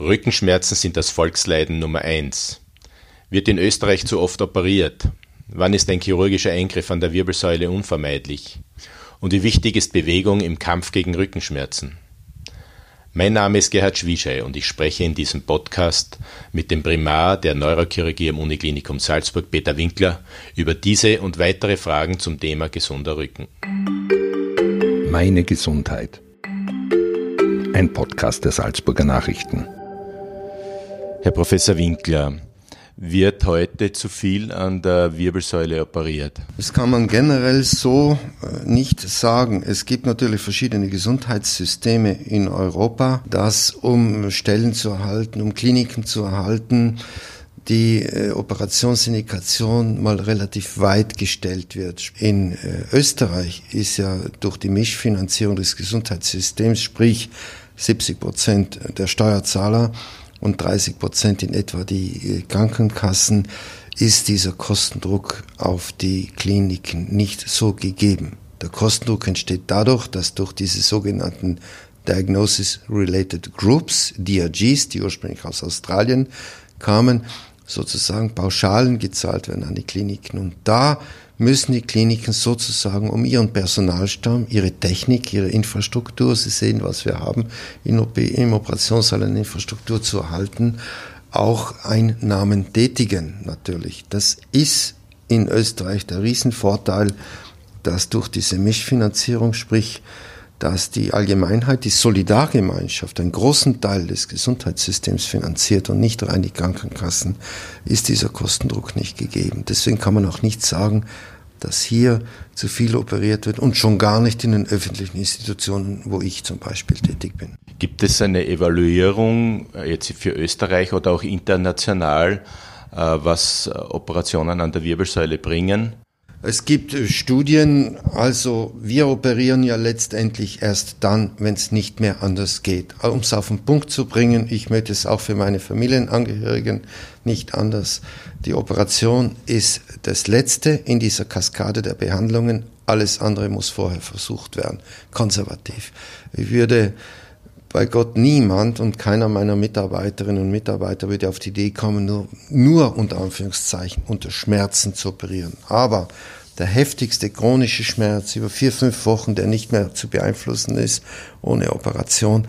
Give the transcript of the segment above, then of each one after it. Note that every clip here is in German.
Rückenschmerzen sind das Volksleiden Nummer eins. Wird in Österreich zu oft operiert? Wann ist ein chirurgischer Eingriff an der Wirbelsäule unvermeidlich? Und wie wichtig ist Bewegung im Kampf gegen Rückenschmerzen? Mein Name ist Gerhard Schwischei und ich spreche in diesem Podcast mit dem Primar der Neurochirurgie am Uniklinikum Salzburg, Peter Winkler, über diese und weitere Fragen zum Thema gesunder Rücken. Meine Gesundheit. Ein Podcast der Salzburger Nachrichten. Herr Professor Winkler, wird heute zu viel an der Wirbelsäule operiert? Das kann man generell so äh, nicht sagen. Es gibt natürlich verschiedene Gesundheitssysteme in Europa, das um Stellen zu erhalten, um Kliniken zu erhalten, die äh, Operationsindikation mal relativ weit gestellt wird. In äh, Österreich ist ja durch die Mischfinanzierung des Gesundheitssystems, sprich 70 Prozent der Steuerzahler, und 30 Prozent in etwa die äh, Krankenkassen, ist dieser Kostendruck auf die Kliniken nicht so gegeben. Der Kostendruck entsteht dadurch, dass durch diese sogenannten Diagnosis-Related Groups, DRGs, die ursprünglich aus Australien kamen, sozusagen Pauschalen gezahlt werden an die Kliniken. Und da müssen die Kliniken sozusagen um ihren Personalstamm, ihre Technik, ihre Infrastruktur, Sie sehen, was wir haben, im Operationssaal eine Infrastruktur zu erhalten, auch Einnahmen tätigen natürlich. Das ist in Österreich der Riesenvorteil, dass durch diese Mischfinanzierung, sprich dass die Allgemeinheit, die Solidargemeinschaft einen großen Teil des Gesundheitssystems finanziert und nicht rein die Krankenkassen, ist dieser Kostendruck nicht gegeben. Deswegen kann man auch nicht sagen, dass hier zu viel operiert wird und schon gar nicht in den öffentlichen Institutionen, wo ich zum Beispiel tätig bin. Gibt es eine Evaluierung äh, jetzt für Österreich oder auch international, äh, was Operationen an der Wirbelsäule bringen? Es gibt äh, Studien, also wir operieren ja letztendlich erst dann, wenn es nicht mehr anders geht. Um es auf den Punkt zu bringen, ich möchte es auch für meine Familienangehörigen nicht anders. Die Operation ist das Letzte in dieser Kaskade der Behandlungen. Alles andere muss vorher versucht werden, konservativ. Ich würde bei Gott niemand und keiner meiner Mitarbeiterinnen und Mitarbeiter würde auf die Idee kommen, nur, nur unter Anführungszeichen unter Schmerzen zu operieren. Aber der heftigste chronische Schmerz über vier, fünf Wochen, der nicht mehr zu beeinflussen ist ohne Operation,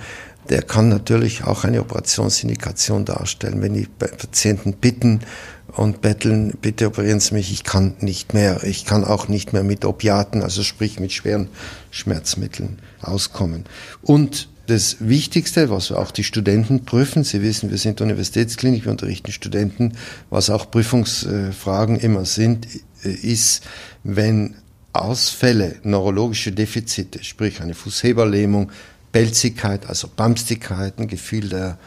der kann natürlich auch eine Operationsindikation darstellen. Wenn die Patienten bitten und betteln, bitte operieren Sie mich, ich kann nicht mehr. Ich kann auch nicht mehr mit Opiaten, also sprich mit schweren Schmerzmitteln auskommen. Und das Wichtigste, was auch die Studenten prüfen, Sie wissen, wir sind Universitätsklinik, wir unterrichten Studenten, was auch Prüfungsfragen immer sind, ist, wenn Ausfälle, neurologische Defizite, sprich eine Fußheberlähmung, Pelzigkeit, also Bamstigkeit, ein Gefühl der,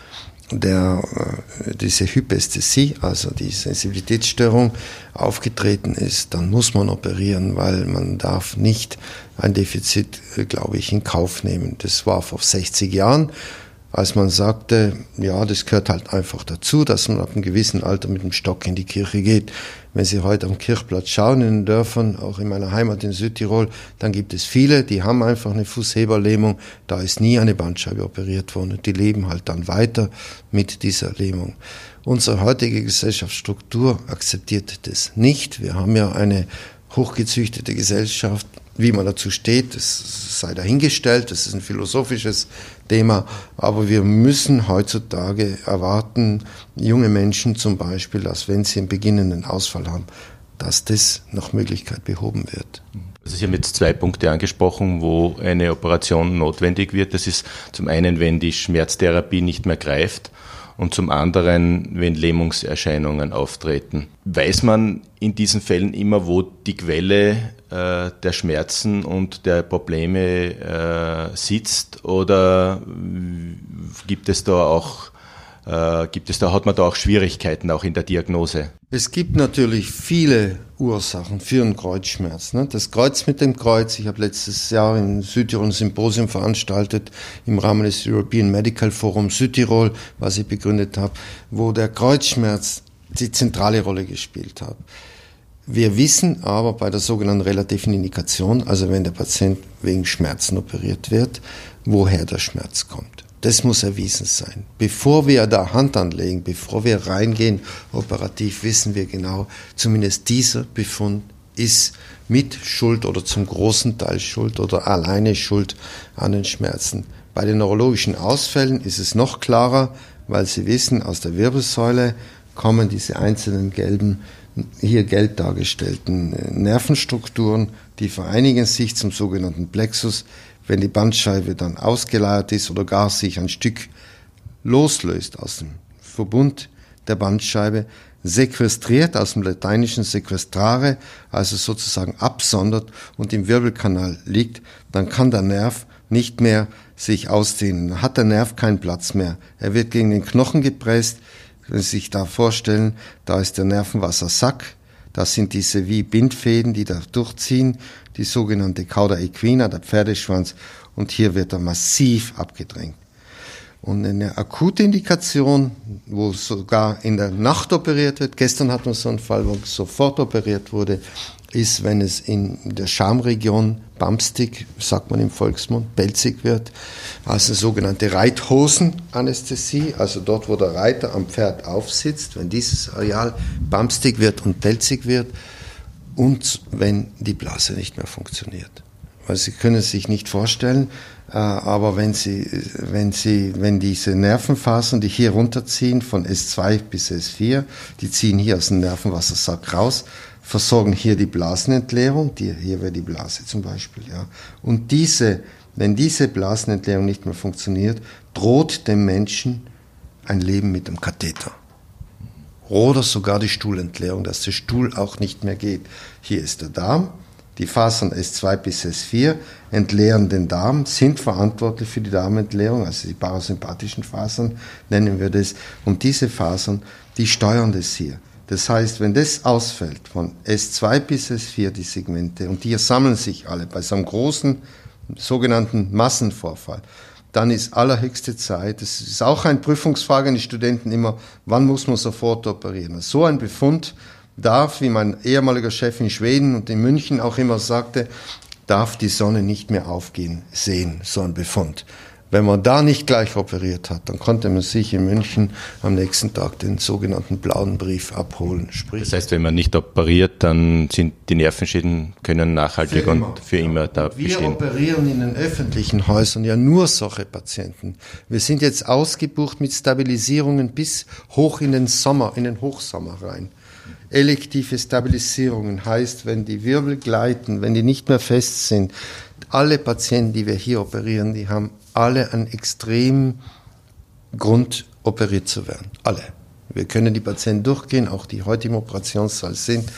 der, äh, diese Hypästhesie, also die Sensibilitätsstörung aufgetreten ist, dann muss man operieren, weil man darf nicht ein Defizit, äh, glaube ich, in Kauf nehmen. Das war vor 60 Jahren als man sagte, ja, das gehört halt einfach dazu, dass man ab einem gewissen Alter mit dem Stock in die Kirche geht. Wenn Sie heute am Kirchplatz schauen in den Dörfern, auch in meiner Heimat in Südtirol, dann gibt es viele, die haben einfach eine Fußheberlähmung, da ist nie eine Bandscheibe operiert worden und die leben halt dann weiter mit dieser Lähmung. Unsere heutige Gesellschaftsstruktur akzeptiert das nicht. Wir haben ja eine hochgezüchtete Gesellschaft, wie man dazu steht, das sei dahingestellt, das ist ein philosophisches Thema, aber wir müssen heutzutage erwarten, junge Menschen zum Beispiel, dass wenn sie einen beginnenden Ausfall haben, dass das nach Möglichkeit behoben wird. Sie haben jetzt zwei Punkte angesprochen, wo eine Operation notwendig wird. Das ist zum einen, wenn die Schmerztherapie nicht mehr greift und zum anderen, wenn Lähmungserscheinungen auftreten. Weiß man in diesen Fällen immer, wo die Quelle der Schmerzen und der Probleme äh, sitzt oder gibt es da auch äh, gibt es da, hat man da auch Schwierigkeiten auch in der Diagnose? Es gibt natürlich viele Ursachen für einen Kreuzschmerz. Ne? Das Kreuz mit dem Kreuz, ich habe letztes Jahr in Südtirol ein Symposium veranstaltet im Rahmen des European Medical Forum Südtirol, was ich begründet habe, wo der Kreuzschmerz die zentrale Rolle gespielt hat. Wir wissen aber bei der sogenannten relativen Indikation, also wenn der Patient wegen Schmerzen operiert wird, woher der Schmerz kommt. Das muss erwiesen sein. Bevor wir da Hand anlegen, bevor wir reingehen operativ, wissen wir genau, zumindest dieser Befund ist mit Schuld oder zum großen Teil Schuld oder alleine Schuld an den Schmerzen. Bei den neurologischen Ausfällen ist es noch klarer, weil Sie wissen, aus der Wirbelsäule kommen diese einzelnen gelben, hier gelb dargestellten äh, Nervenstrukturen, die vereinigen sich zum sogenannten Plexus. Wenn die Bandscheibe dann ausgeleiert ist oder gar sich ein Stück loslöst aus dem Verbund der Bandscheibe, sequestriert aus dem lateinischen sequestrare, also sozusagen absondert und im Wirbelkanal liegt, dann kann der Nerv nicht mehr sich ausdehnen. Hat der Nerv keinen Platz mehr. Er wird gegen den Knochen gepresst. Wenn Sie sich da vorstellen, da ist der Nervenwassersack, das sind diese wie Bindfäden, die da durchziehen, die sogenannte Cauda equina, der Pferdeschwanz, und hier wird er massiv abgedrängt. Und eine akute Indikation, wo sogar in der Nacht operiert wird, gestern hatten wir so einen Fall, wo sofort operiert wurde, ist, wenn es in der Schamregion bumpstig, sagt man im Volksmund, pelzig wird, also sogenannte Reithosenanästhesie, also dort, wo der Reiter am Pferd aufsitzt, wenn dieses Areal bumpstig wird und pelzig wird und wenn die Blase nicht mehr funktioniert. Weil Sie können sich nicht vorstellen, äh, aber wenn Sie, wenn Sie, wenn diese Nervenfasern, die hier runterziehen, von S2 bis S4, die ziehen hier aus dem Nervenwassersack raus, versorgen hier die Blasenentleerung, die, hier wäre die Blase zum Beispiel, ja. Und diese, wenn diese Blasenentleerung nicht mehr funktioniert, droht dem Menschen ein Leben mit dem Katheter. Oder sogar die Stuhlentleerung, dass der Stuhl auch nicht mehr geht. Hier ist der Darm, die Fasern S2 bis S4 entleeren den Darm, sind verantwortlich für die Darmentleerung, also die parasympathischen Fasern nennen wir das. Und diese Fasern, die steuern das hier. Das heißt, wenn das ausfällt, von S2 bis S4 die Segmente, und die sammeln sich alle bei so einem großen sogenannten Massenvorfall, dann ist allerhöchste Zeit, das ist auch eine Prüfungsfrage an die Studenten immer, wann muss man sofort operieren? So ein Befund darf, wie mein ehemaliger Chef in Schweden und in München auch immer sagte, darf die Sonne nicht mehr aufgehen sehen, so ein Befund. Wenn man da nicht gleich operiert hat, dann konnte man sich in München am nächsten Tag den sogenannten blauen Brief abholen. Sprich, das heißt, wenn man nicht operiert, dann sind die Nervenschäden können nachhaltig für und für immer da wir bestehen. Wir operieren in den öffentlichen Häusern ja nur solche Patienten. Wir sind jetzt ausgebucht mit Stabilisierungen bis hoch in den Sommer, in den Hochsommer rein. Elektive Stabilisierungen heißt, wenn die Wirbel gleiten, wenn die nicht mehr fest sind, alle Patienten, die wir hier operieren, die haben alle einen extremen Grund, operiert zu werden. Alle. Wir können die Patienten durchgehen, auch die heute im Operationssaal sind.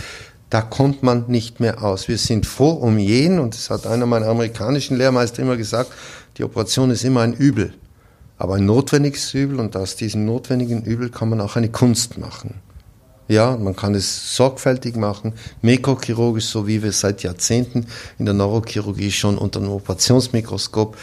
Da kommt man nicht mehr aus. Wir sind froh um jeden, und das hat einer meiner amerikanischen Lehrmeister immer gesagt, die Operation ist immer ein Übel, aber ein notwendiges Übel, und aus diesem notwendigen Übel kann man auch eine Kunst machen. Ja, man kann es sorgfältig machen, mikrochirurgisch, so wie wir seit Jahrzehnten in der Neurochirurgie schon unter einem Operationsmikroskop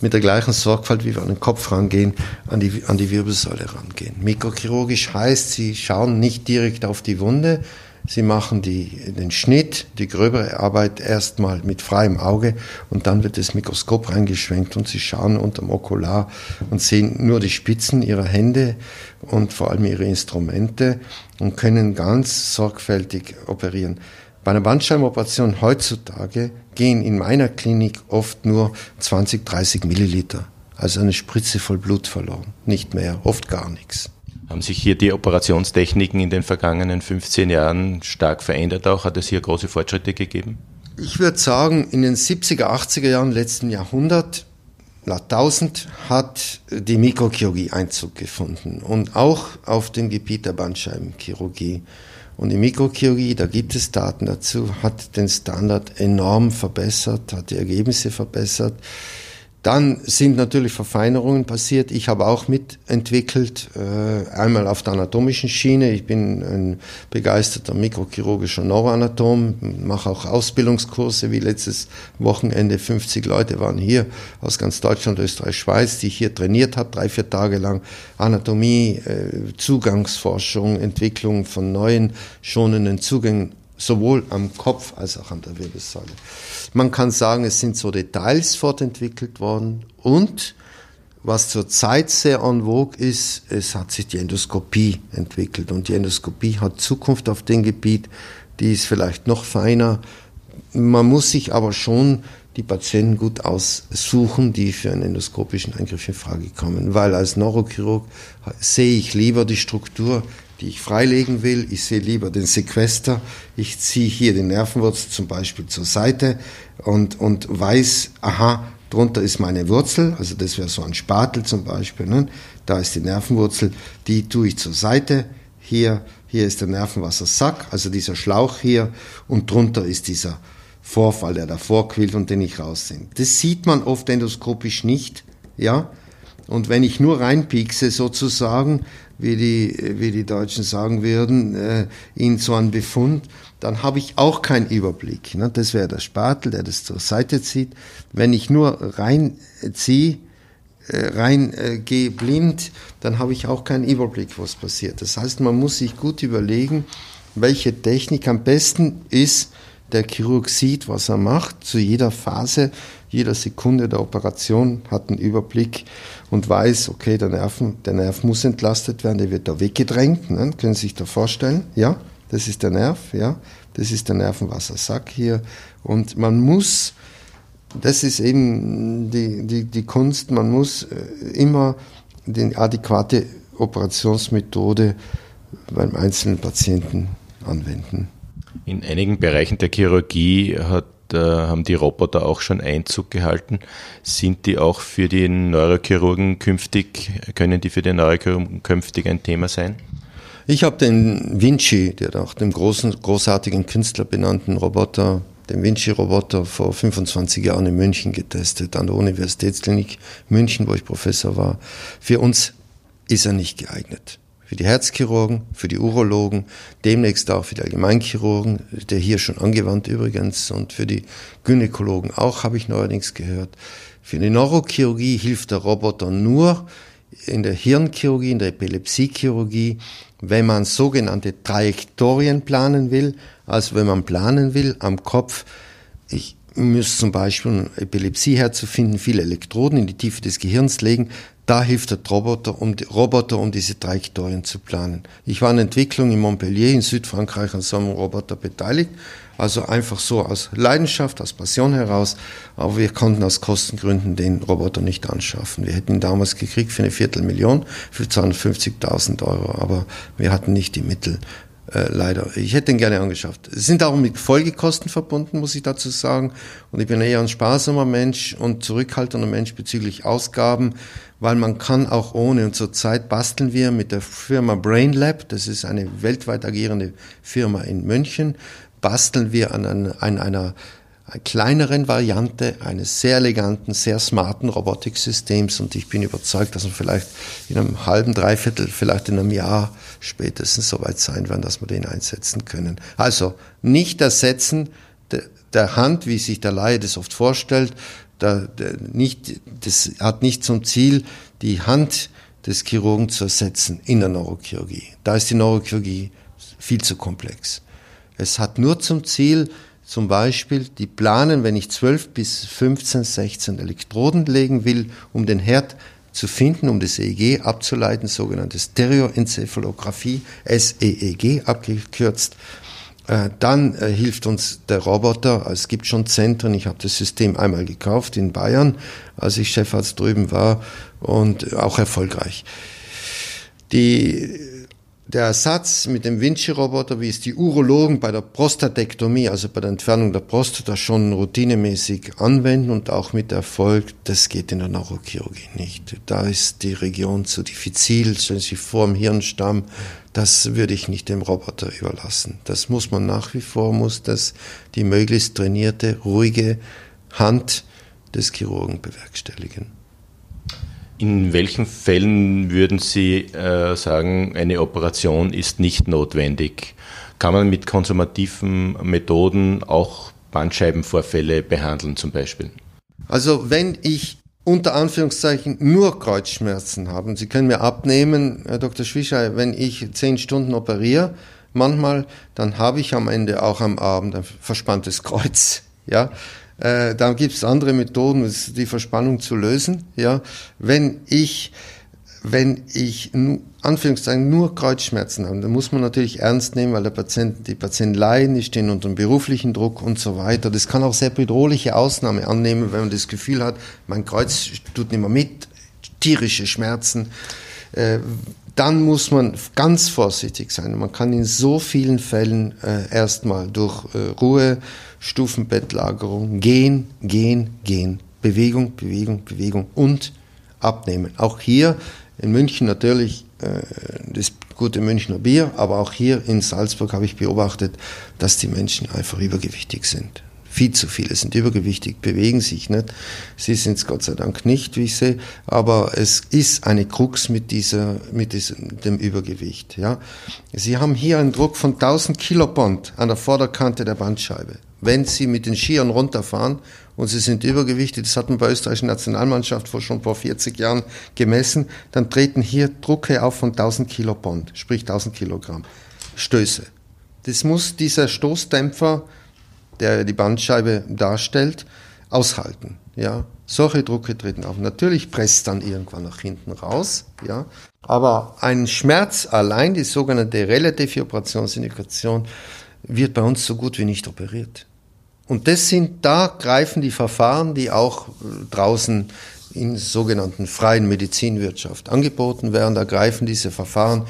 mit der gleichen Sorgfalt, wie wir an den Kopf rangehen, an die, an die Wirbelsäule rangehen. Mikrochirurgisch heißt, sie schauen nicht direkt auf die Wunde, Sie machen die, den Schnitt, die gröbere Arbeit erstmal mit freiem Auge und dann wird das Mikroskop reingeschwenkt und Sie schauen unterm Okular und sehen nur die Spitzen Ihrer Hände und vor allem Ihre Instrumente und können ganz sorgfältig operieren. Bei einer Bandscheibenoperation heutzutage gehen in meiner Klinik oft nur 20, 30 Milliliter, also eine Spritze voll Blut verloren, nicht mehr, oft gar nichts. Haben sich hier die Operationstechniken in den vergangenen 15 Jahren stark verändert auch? Hat es hier große Fortschritte gegeben? Ich würde sagen, in den 70er, 80er Jahren letzten Jahrhundert, Jahrtausend, hat die Mikrochirurgie Einzug gefunden und auch auf dem Gebiet der Bandscheibenchirurgie. Und die Mikrochirurgie, da gibt es Daten dazu, hat den Standard enorm verbessert, hat die Ergebnisse verbessert. Dann sind natürlich Verfeinerungen passiert. Ich habe auch mitentwickelt, äh, einmal auf der anatomischen Schiene. Ich bin ein begeisterter mikrochirurgischer Neuroanatom, mache auch Ausbildungskurse, wie letztes Wochenende 50 Leute waren hier aus ganz Deutschland, Österreich, Schweiz, die ich hier trainiert habe, drei, vier Tage lang. Anatomie, äh, Zugangsforschung, Entwicklung von neuen schonenden Zugängen sowohl am Kopf als auch an der Wirbelsäule. Man kann sagen, es sind so Details fortentwickelt worden und was zurzeit sehr en vogue ist, es hat sich die Endoskopie entwickelt. Und die Endoskopie hat Zukunft auf dem Gebiet, die ist vielleicht noch feiner. Man muss sich aber schon die Patienten gut aussuchen, die für einen endoskopischen Eingriff in Frage kommen. Weil als Neurochirurg sehe ich lieber die Struktur, die ich freilegen will. Ich sehe lieber den Sequester. Ich ziehe hier den Nervenwurzel zum Beispiel zur Seite und, und weiß, aha, drunter ist meine Wurzel, also das wäre so ein Spatel zum Beispiel. Ne? Da ist die Nervenwurzel, die tue ich zur Seite. Hier, hier ist der Nervenwassersack, also dieser Schlauch hier, und drunter ist dieser Vorfall, der davor quillt und den ich rausziehe. Das sieht man oft endoskopisch nicht, ja. Und wenn ich nur reinpiekse sozusagen, wie die, wie die Deutschen sagen würden, äh, in so einen Befund, dann habe ich auch keinen Überblick. Ne? Das wäre der Spatel, der das zur Seite zieht. Wenn ich nur reinziehe, äh, rein äh, gehe blind, dann habe ich auch keinen Überblick, was passiert. Das heißt, man muss sich gut überlegen, welche Technik am besten ist, der Chirurg sieht, was er macht, zu jeder Phase, jeder Sekunde der Operation, hat einen Überblick und weiß, okay, der, Nerven, der Nerv muss entlastet werden, der wird da weggedrängt, ne? können Sie sich da vorstellen, ja, das ist der Nerv, ja, das ist der Nervenwassersack hier und man muss, das ist eben die, die, die Kunst, man muss äh, immer die adäquate Operationsmethode beim einzelnen Patienten anwenden. In einigen Bereichen der Chirurgie hat, äh, haben die Roboter auch schon Einzug gehalten. Sind die auch für die Neurochirurgen künftig, können die für die Neurochirurgen künftig ein Thema sein? Ich habe den Vinci, der nach dem großen, großartigen Künstler benannten Roboter, den Vinci-Roboter vor 25 Jahren in München getestet, an der Universitätsklinik München, wo ich Professor war. Für uns ist er nicht geeignet für die Herzchirurgen, für die Urologen, demnächst auch für die Allgemeinchirurgen, der hier schon angewandt übrigens, und für die Gynäkologen auch, habe ich neuerdings gehört. Für die Neurochirurgie hilft der Roboter nur in der Hirnchirurgie, in der Epilepsiechirurgie, wenn man sogenannte Trajektorien planen will, also wenn man planen will am Kopf, ich müsste zum Beispiel, Epilepsie herzufinden, viele Elektroden in die Tiefe des Gehirns legen, da hilft der Roboter, um, die, Roboter, um diese Trajektorien zu planen. Ich war in Entwicklung in Montpellier in Südfrankreich an so einem Roboter beteiligt. Also einfach so aus Leidenschaft, aus Passion heraus. Aber wir konnten aus Kostengründen den Roboter nicht anschaffen. Wir hätten ihn damals gekriegt für eine Viertelmillion, für 250.000 Euro. Aber wir hatten nicht die Mittel. Äh, leider. Ich hätte ihn gerne angeschafft. Es sind auch mit Folgekosten verbunden, muss ich dazu sagen. Und ich bin eher ein sparsamer Mensch und zurückhaltender Mensch bezüglich Ausgaben, weil man kann auch ohne. Und zurzeit basteln wir mit der Firma BrainLab, das ist eine weltweit agierende Firma in München, basteln wir an, an, an einer kleineren Variante eines sehr eleganten, sehr smarten Robotiksystems und ich bin überzeugt, dass wir vielleicht in einem halben, dreiviertel, vielleicht in einem Jahr spätestens soweit sein werden, dass wir den einsetzen können. Also nicht ersetzen der, Hand, wie sich der Laie das oft vorstellt, das hat nicht zum Ziel, die Hand des Chirurgen zu ersetzen in der Neurochirurgie. Da ist die Neurochirurgie viel zu komplex. Es hat nur zum Ziel, zum Beispiel, die planen, wenn ich 12 bis 15, 16 Elektroden legen will, um den Herd zu finden, um das EEG abzuleiten, sogenannte Stereoenzephalographie, SEEG abgekürzt. Äh, dann äh, hilft uns der Roboter. Es gibt schon Zentren. Ich habe das System einmal gekauft in Bayern, als ich Chefarzt drüben war und auch erfolgreich. Die der Ersatz mit dem Vinci-Roboter, wie es die Urologen bei der Prostatektomie, also bei der Entfernung der Prostata schon routinemäßig anwenden und auch mit Erfolg, das geht in der Neurochirurgie nicht. Da ist die Region zu diffizil, stellen Sie vor im Hirnstamm, das würde ich nicht dem Roboter überlassen. Das muss man nach wie vor, muss das die möglichst trainierte, ruhige Hand des Chirurgen bewerkstelligen. In welchen Fällen würden Sie äh, sagen, eine Operation ist nicht notwendig? Kann man mit konsumativen Methoden auch Bandscheibenvorfälle behandeln zum Beispiel? Also wenn ich unter Anführungszeichen nur Kreuzschmerzen habe, und Sie können mir abnehmen, Herr Dr. Schwischer, wenn ich zehn Stunden operiere, manchmal, dann habe ich am Ende auch am Abend ein verspanntes Kreuz. Ja, Äh, da gibt es andere Methoden, die Verspannung zu lösen. Ja, wenn ich wenn ich Anführungszeichen nur Kreuzschmerzen habe, dann muss man natürlich ernst nehmen, weil der Patient, die Patienten leiden, die stehen unter beruflichen Druck und so weiter. Das kann auch sehr bedrohliche Ausnahme annehmen, wenn man das Gefühl hat, mein Kreuz tut nicht mehr mit, tierische Schmerzen. Äh, dann muss man ganz vorsichtig sein. Man kann in so vielen Fällen äh, erstmal durch äh, Ruhe, Stufenbettlagerung gehen, gehen, gehen. Bewegung, Bewegung, Bewegung und abnehmen. Auch hier in München natürlich äh, das gute Münchner Bier, aber auch hier in Salzburg habe ich beobachtet, dass die Menschen einfach übergewichtig sind. Viel zu viele sind übergewichtig, bewegen sich nicht. Sie sind es Gott sei Dank nicht, wie ich sehe, aber es ist eine Krux mit dieser, mit diesem, dem Übergewicht, ja. Sie haben hier einen Druck von 1000 Kilobond an der Vorderkante der Bandscheibe. Wenn Sie mit den Skiern runterfahren und sie sind übergewichtig, das hat man bei der österreichischen Nationalmannschaft vor schon vor 40 Jahren gemessen, dann treten hier Drucke auf von 1000 Kilobond, sprich 1000 Kilogramm Stöße. Das muss dieser Stoßdämpfer, der die Bandscheibe darstellt, aushalten. Ja, solche Drucke treten auf. Natürlich presst dann irgendwann nach hinten raus, ja. Aber ein Schmerz allein, die sogenannte relative Operationsindikation, wird bei uns so gut wie nicht operiert. Und das sind, da greifen die Verfahren, die auch äh, draußen in sogenannten freien Medizinwirtschaft angeboten werden. Da greifen diese Verfahren,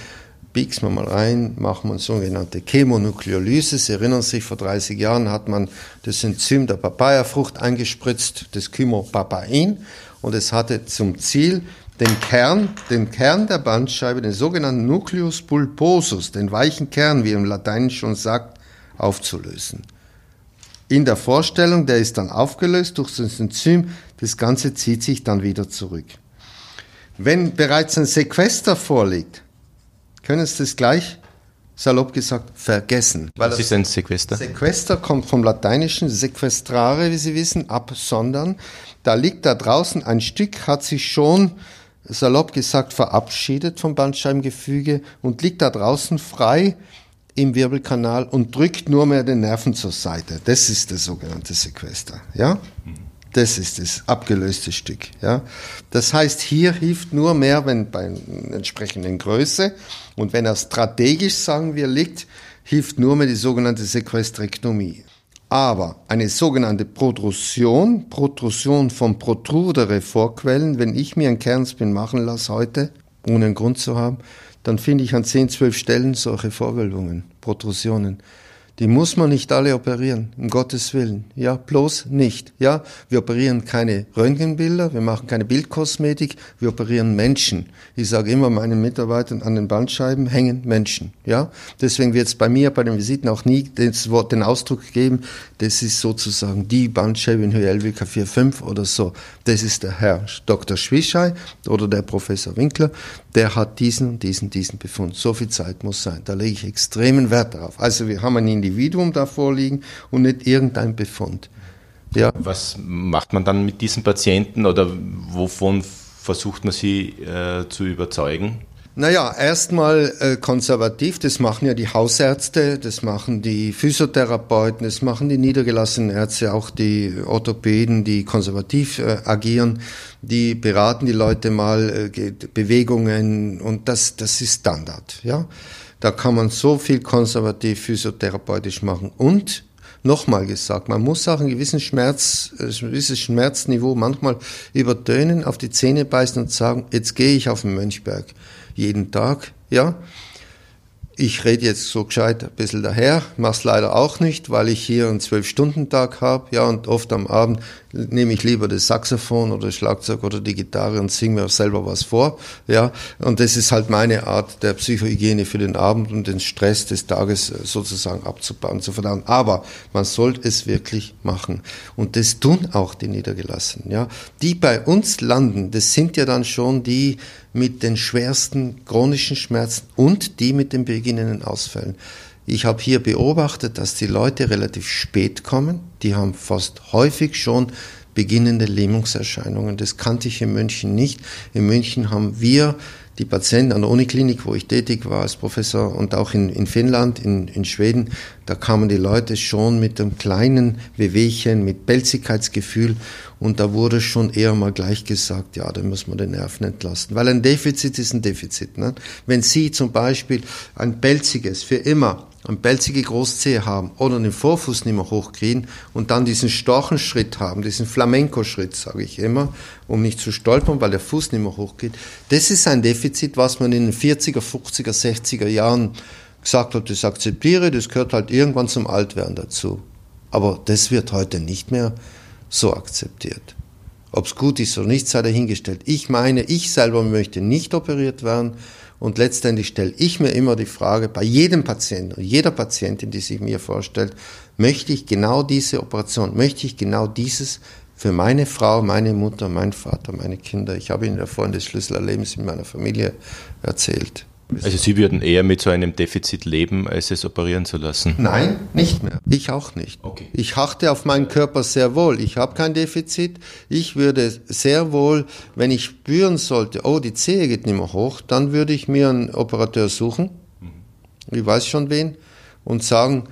biegst man mal rein, machen man sogenannte Chemonukleolyse. Sie erinnern sich, vor 30 Jahren hat man das Enzym der Papayafrucht eingespritzt, das Chymopapain, und es hatte zum Ziel, den Kern, den Kern der Bandscheibe, den sogenannten Nucleus pulposus, den weichen Kern, wie im Latein schon sagt, aufzulösen in der Vorstellung, der ist dann aufgelöst durch das Enzym, das Ganze zieht sich dann wieder zurück. Wenn bereits ein Sequester vorliegt, können Sie das gleich, salopp gesagt, vergessen. Was ist ein Sequester? Sequester kommt vom lateinischen sequestrare, wie Sie wissen, absondern. Da liegt da draußen ein Stück, hat sich schon, salopp gesagt, verabschiedet vom Bandscheibengefüge und liegt da draußen frei im Wirbelkanal und drückt nur mehr den Nerven zur Seite. Das ist das sogenannte Sequester. Ja? Das ist das abgelöste Stück. Ja? Das heißt, hier hilft nur mehr, wenn bei einer entsprechenden Größe und wenn er strategisch, sagen wir, liegt, hilft nur mehr die sogenannte Sequestrektomie. Aber eine sogenannte Protrusion, Protrusion von Protrudere Vorquellen, wenn ich mir einen Kernspin machen lasse heute, ohne einen Grund zu haben, dann finde ich an 10, 12 Stellen solche Vorwölbungen, Protrusionen. Die muss man nicht alle operieren, um Gottes Willen. Ja, bloß nicht. Ja, wir operieren keine Röntgenbilder, wir machen keine Bildkosmetik, wir operieren Menschen. Ich sage immer meinen Mitarbeitern, an den Bandscheiben hängen Menschen. Ja, deswegen wird es bei mir bei den Visiten auch nie das Wort, den Ausdruck geben, das ist sozusagen die Bandscheibe in Höhe LWK 4,5 oder so. Das ist der Herr Dr. Schwischei oder der Professor Winkler, der hat diesen und diesen, diesen Befund. So viel Zeit muss sein. Da lege ich extremen Wert darauf. Also wir haben ein Individuum da vorliegen und nicht irgendein Befund. Ja. Was macht man dann mit diesen Patienten oder wovon versucht man sie äh, zu überzeugen? Naja, erstmal äh, konservativ, das machen ja die Hausärzte, das machen die Physiotherapeuten, das machen die niedergelassenen Ärzte, auch die Orthopäden, die konservativ äh, agieren, die beraten die Leute mal, äh, Bewegungen und das, das ist Standard. Ja, Da kann man so viel konservativ physiotherapeutisch machen und nochmal gesagt, man muss auch einen gewissen Schmerz, ein gewisses Schmerzniveau manchmal übertönen, auf die Zähne beißen und sagen, jetzt gehe ich auf den Mönchberg jeden Tag, ja. Ich rede jetzt so gescheit ein bisschen daher, mach's leider auch nicht, weil ich hier einen Zwölf-Stunden-Tag habe, ja, und oft am Abend nehme ich lieber das Saxophon oder Schlagzeug oder die Gitarre und singe mir selber was vor, ja, und das ist halt meine Art der Psychohygiene für den Abend und den Stress des Tages sozusagen abzubauen, zu verdauen. Aber man sollte es wirklich machen. Und das tun auch die Niedergelassenen, ja. Die bei uns landen, das sind ja dann schon die, mit den schwersten chronischen Schmerzen und die mit den beginnenden Ausfällen. Ich habe hier beobachtet, dass die Leute relativ spät kommen. Die haben fast häufig schon beginnende Lähmungserscheinungen. Das kannte ich in München nicht. In München haben wir die Patienten an der Uniklinik, wo ich tätig war als Professor und auch in, in Finnland, in, in Schweden, da kamen die Leute schon mit einem kleinen Wehwehchen, mit Pelzigkeitsgefühl und da wurde schon eher mal gleich gesagt, ja, da muss man den Nerven entlasten. Weil ein Defizit ist ein Defizit. Ne? Wenn Sie zum Beispiel ein pelziges für immer eine pelzige Großzehe haben oder den Vorfuß nicht mehr hochkriegen und dann diesen Storchenschritt haben, diesen Flamenco-Schritt, sage ich immer, um nicht zu stolpern, weil der Fuß nicht mehr hochgeht. Das ist ein Defizit, was man in den 40er, 50er, 60er Jahren gesagt hat, das akzeptiere, das gehört halt irgendwann zum Altwerden dazu. Aber das wird heute nicht mehr so akzeptiert. Ob es gut ist oder nicht, sei dahingestellt. Ich meine, ich selber möchte nicht operiert werden, und letztendlich stelle ich mir immer die Frage, bei jedem Patienten, jeder Patientin, die sich mir vorstellt, möchte ich genau diese Operation, möchte ich genau dieses für meine Frau, meine Mutter, mein Vater, meine Kinder. Ich habe Ihnen ja vorhin das Schlüsselerlebnis in meiner Familie erzählt. Also Sie würden eher mit so einem Defizit leben, als es operieren zu lassen? Nein, nicht mehr. Ich auch nicht. Okay. Ich achte auf meinen Körper sehr wohl. Ich habe kein Defizit. Ich würde sehr wohl, wenn ich spüren sollte, oh, die Zehe geht nicht mehr hoch, dann würde ich mir einen Operateur suchen. Mhm. Ich weiß schon wen. Und sagen,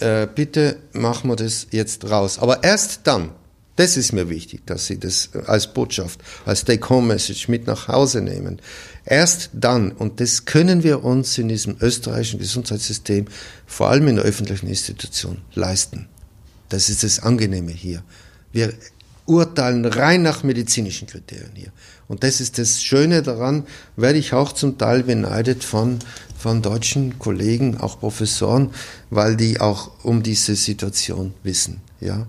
äh, bitte machen wir das jetzt raus. Aber erst dann, das ist mir wichtig, dass Sie das als Botschaft, als Take-Home-Message mit nach Hause nehmen. Erst dann, und das können wir uns in diesem österreichischen Gesundheitssystem, vor allem in der öffentlichen Institution, leisten. Das ist das Angenehme hier. Wir urteilen rein nach medizinischen Kriterien hier. Und das ist das Schöne daran, werde ich auch zum Teil beneidet von, von deutschen Kollegen, auch Professoren, weil die auch um diese Situation wissen, ja.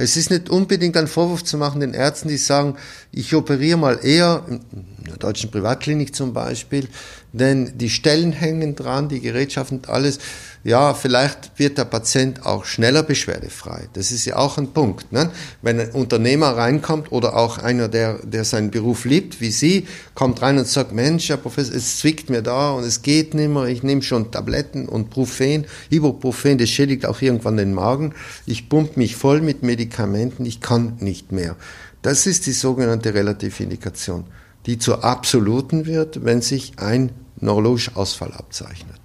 Es ist nicht unbedingt ein Vorwurf zu machen den Ärzten, die sagen, ich operiere mal eher, in der deutschen Privatklinik zum Beispiel, denn die Stellen hängen dran, die Gerätschaften alles ja, vielleicht wird der Patient auch schneller beschwerdefrei. Das ist ja auch ein Punkt. Ne? Wenn ein Unternehmer reinkommt oder auch einer, der, der seinen Beruf liebt, wie Sie, kommt rein und sagt, Mensch, Herr Professor, es zwickt mir da und es geht nicht mehr, ich nehme schon Tabletten und Profen, Ibuprofen, das schädigt auch irgendwann den Magen. Ich pump mich voll mit Medikamenten, ich kann nicht mehr. Das ist die sogenannte Relativindikation, die zur absoluten wird, wenn sich ein neurologischer Ausfall abzeichnet.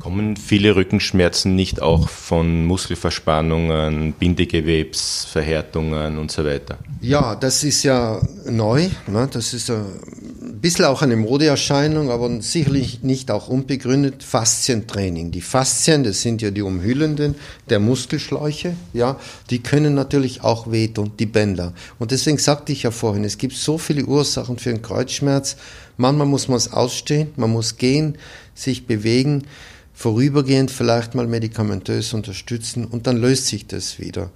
Kommen viele Rückenschmerzen nicht auch von Muskelverspannungen, Bindegewebsverhärtungen und so weiter? Ja, das ist ja neu. Ne? Das ist ein bisschen auch eine Modeerscheinung, aber sicherlich nicht auch unbegründet. Faszientraining. Die Faszien, das sind ja die Umhüllenden der Muskelschläuche, ja, die können natürlich auch wehtun, die Bänder. Und deswegen sagte ich ja vorhin, es gibt so viele Ursachen für einen Kreuzschmerz. Manchmal muss man es ausstehen, man muss gehen, sich bewegen vorübergehend vielleicht mal medikamentös unterstützen und dann löst sich das wieder.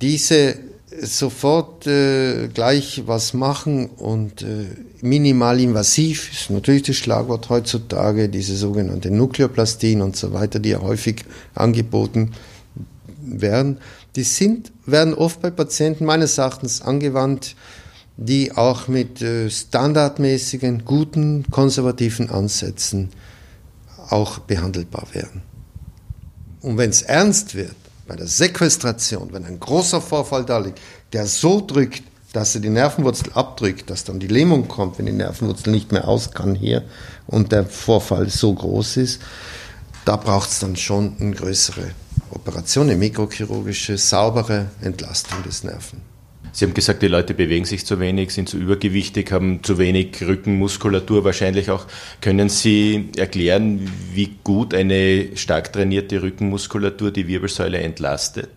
Diese sofort äh, gleich was machen und äh, minimal invasiv ist natürlich das Schlagwort heutzutage, diese sogenannte Nukleoplastien und so weiter, die ja häufig angeboten werden. Die sind, werden oft bei Patienten meines Erachtens angewandt, die auch mit äh, standardmäßigen, guten, konservativen Ansätzen auch behandelbar werden. Und wenn es ernst wird, bei der Sequestration, wenn ein großer Vorfall da liegt, der so drückt, dass er die Nervenwurzel abdrückt, dass dann die Lähmung kommt, wenn die Nervenwurzel nicht mehr aus kann hier und der Vorfall so groß ist, da braucht es dann schon eine größere Operation, eine mikrochirurgische, saubere Entlastung des Nerven. Sie haben gesagt, die Leute bewegen sich zu wenig, sind zu übergewichtig, haben zu wenig Rückenmuskulatur wahrscheinlich auch. Können Sie erklären, wie gut eine stark trainierte Rückenmuskulatur die Wirbelsäule entlastet?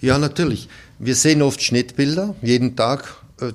Ja, natürlich. Wir sehen oft Schnittbilder, jeden Tag äh,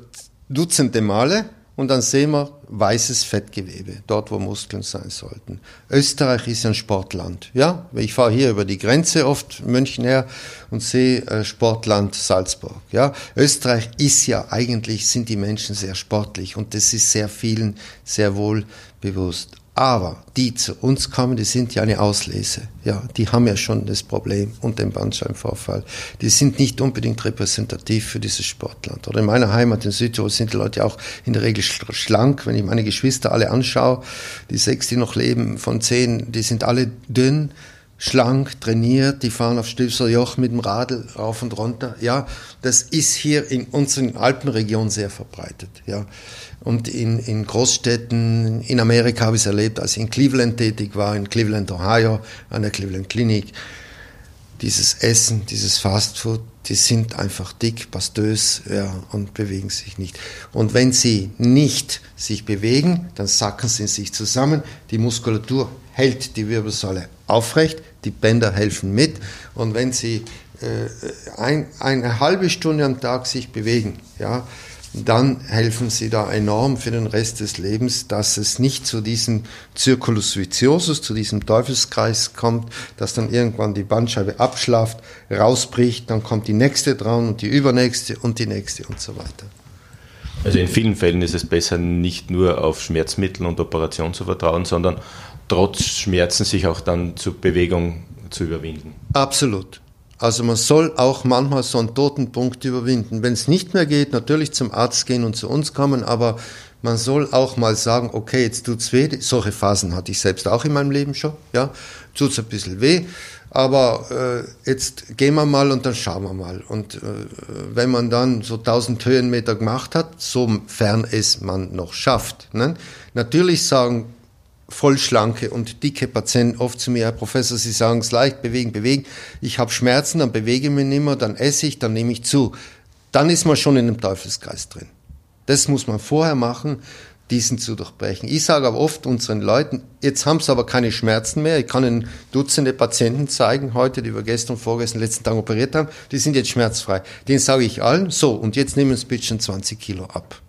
Dutzende Male und dann sehen wir weißes Fettgewebe, dort wo Muskeln sein sollten. Österreich ist ein Sportland. Ja, ich fahre hier über die Grenze oft München her und sehe äh, Sportland Salzburg. Ja, Österreich ist ja eigentlich sind die Menschen sehr sportlich und das ist sehr vielen sehr wohl bewusst. Aber die zu uns kommen, die sind ja eine Auslese. Ja, die haben ja schon das Problem und den Bandscheibenvorfall. Die sind nicht unbedingt repräsentativ für dieses Sportland. Oder in meiner Heimat in Südtirol sind die Leute auch in der Regel schlank. Wenn ich meine Geschwister alle anschaue, die sechs, die noch leben, von zehn, die sind alle dünn schlank, trainiert, die fahren auf Stilfser Joch mit dem Radl rauf und runter. Ja, das ist hier in unseren Alpenregionen sehr verbreitet. Ja, und in, in Großstädten, in Amerika habe ich es erlebt, als ich in Cleveland tätig war, in Cleveland, Ohio, an der Cleveland Klinik. Dieses Essen, dieses Fastfood, die sind einfach dick, pastös ja, und bewegen sich nicht. Und wenn sie nicht sich bewegen, dann sacken sie sich zusammen. Die Muskulatur hält die Wirbelsäule aufrecht, die Bänder helfen mit. Und wenn sie äh, ein, eine halbe Stunde am Tag sich bewegen, ja, dann helfen sie da enorm für den Rest des Lebens, dass es nicht zu diesem Circulus viciosus, zu diesem Teufelskreis kommt, dass dann irgendwann die Bandscheibe abschlaft, rausbricht, dann kommt die nächste dran und die übernächste und die nächste und so weiter. Also in vielen Fällen ist es besser, nicht nur auf Schmerzmittel und Operation zu vertrauen, sondern trotz Schmerzen sich auch dann zur Bewegung zu überwinden. Absolut. Also man soll auch manchmal so einen toten Punkt überwinden. Wenn es nicht mehr geht, natürlich zum Arzt gehen und zu uns kommen, aber man soll auch mal sagen, okay, jetzt tut's weh. Solche Phasen hatte ich selbst auch in meinem Leben schon, ja. Tut's ein bisschen weh, aber äh, jetzt gehen wir mal und dann schauen wir mal. Und äh, wenn man dann so 1000 Höhenmeter gemacht hat, sofern es man noch schafft. Ne? Natürlich sagen vollschlanke und dicke Patienten oft zu mir, Herr Professor, Sie sagen es leicht, bewegen, bewegen. Ich habe Schmerzen, dann bewege ich mich nicht mehr, dann esse ich, dann nehme ich zu. Dann ist man schon in einem Teufelskreis drin. Das muss man vorher machen, diesen zu durchbrechen. Ich sage aber oft unseren Leuten, jetzt haben sie aber keine Schmerzen mehr. Ich kann Ihnen Dutzende Patienten zeigen, heute, die wir gestern, vorgestern, letzten Tag operiert haben, die sind jetzt schmerzfrei. Den sage ich allen, so, und jetzt nehmen Sie bitte schon 20 Kilo ab.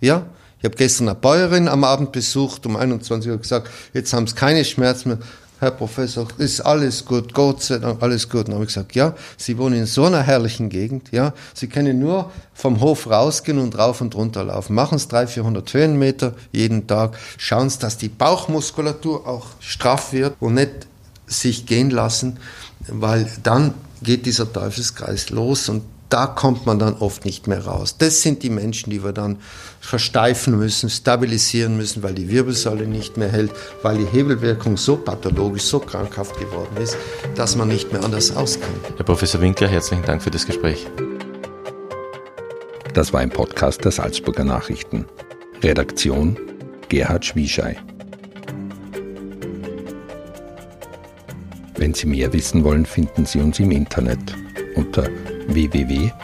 Ja? Ich habe gestern eine Bäuerin am Abend besucht, um 21 Uhr gesagt, jetzt haben sie keine Schmerzen mehr. Herr Professor, ist alles gut, Gott sei Dank, alles gut. dann habe ich gesagt, ja, Sie wohnen in so einer herrlichen Gegend, ja, Sie können nur vom Hof rausgehen und rauf und runter laufen. Machen Sie 300, 400 Höhenmeter jeden Tag. Schauen Sie, dass die Bauchmuskulatur auch straff wird und nicht sich gehen lassen, weil dann geht dieser Teufelskreis los und da kommt man dann oft nicht mehr raus. Das sind die Menschen, die wir dann versteifen müssen, stabilisieren müssen, weil die Wirbelsäule nicht mehr hält, weil die Hebelwirkung so pathologisch, so krankhaft geworden ist, dass man nicht mehr anders auskommt. Herr Professor Winkler, herzlichen Dank für das Gespräch. Das war ein Podcast der Salzburger Nachrichten. Redaktion Gerhard Schwieschei. Wenn Sie mehr wissen wollen, finden Sie uns im Internet unter www.sn.at.